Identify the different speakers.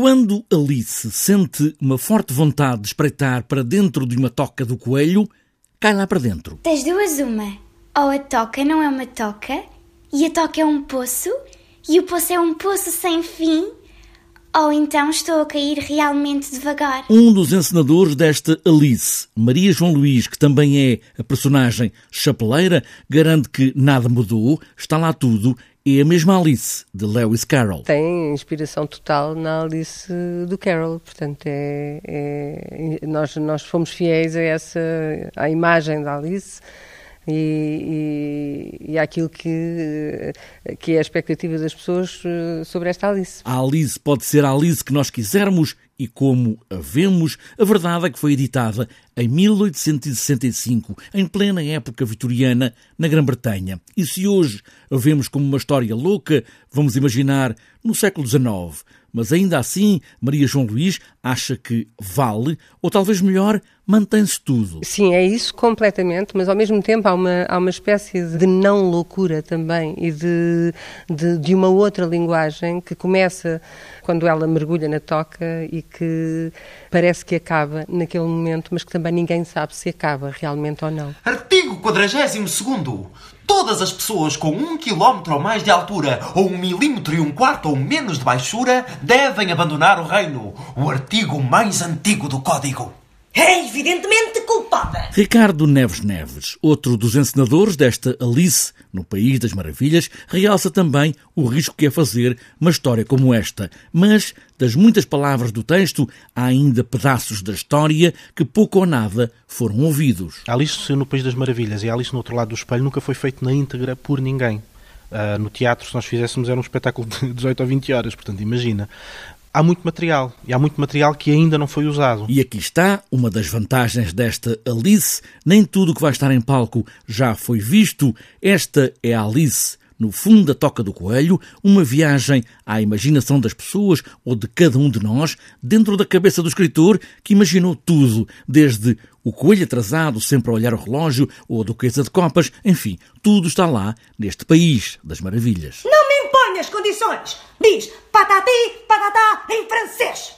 Speaker 1: Quando Alice sente uma forte vontade de espreitar para dentro de uma toca do coelho, cai lá para dentro.
Speaker 2: Das duas, uma. Ou a toca não é uma toca, e a toca é um poço, e o poço é um poço sem fim, ou então estou a cair realmente devagar.
Speaker 1: Um dos encenadores desta Alice, Maria João Luís, que também é a personagem chapeleira, garante que nada mudou, está lá tudo, é a mesma Alice, de Lewis Carroll.
Speaker 3: Tem inspiração total na Alice do Carroll, portanto, é, é nós, nós fomos fiéis a essa, à imagem da Alice e, e, àquilo que, que é a expectativa das pessoas eh, sobre esta Alice.
Speaker 1: A Alice pode ser a Alice que nós quisermos e como a vemos, a verdade é que foi editada em 1865, em plena época vitoriana, na Grã-Bretanha. E se hoje a vemos como uma história louca, vamos imaginar no século XIX. Mas ainda assim, Maria João Luís acha que vale, ou talvez melhor, mantém-se tudo.
Speaker 3: Sim, é isso completamente, mas ao mesmo tempo há uma, há uma espécie de não loucura também e de, de, de uma outra linguagem que começa quando ela mergulha na toca e que parece que acaba naquele momento, mas que também ninguém sabe se acaba realmente ou não.
Speaker 4: Artigo 42 Todas as pessoas com um quilómetro ou mais de altura, ou um milímetro e um quarto ou menos de baixura, devem abandonar o reino. O artigo mais antigo do Código.
Speaker 5: É evidentemente.
Speaker 1: Ricardo Neves Neves, outro dos encenadores desta Alice no País das Maravilhas, realça também o risco que é fazer uma história como esta. Mas, das muitas palavras do texto, há ainda pedaços da história que pouco ou nada foram ouvidos.
Speaker 6: Alice no País das Maravilhas e Alice no Outro Lado do Espelho nunca foi feito na íntegra por ninguém. Uh, no teatro, se nós fizéssemos, era um espetáculo de 18 ou 20 horas, portanto, imagina há muito material e há muito material que ainda não foi usado.
Speaker 1: E aqui está uma das vantagens desta Alice. Nem tudo que vai estar em palco já foi visto. Esta é a Alice no fundo da Toca do Coelho, uma viagem à imaginação das pessoas ou de cada um de nós, dentro da cabeça do escritor que imaginou tudo, desde o coelho atrasado sempre a olhar o relógio ou a duquesa de copas, enfim, tudo está lá neste país das maravilhas.
Speaker 5: Não impõe as condições! Diz patati, patatá em francês!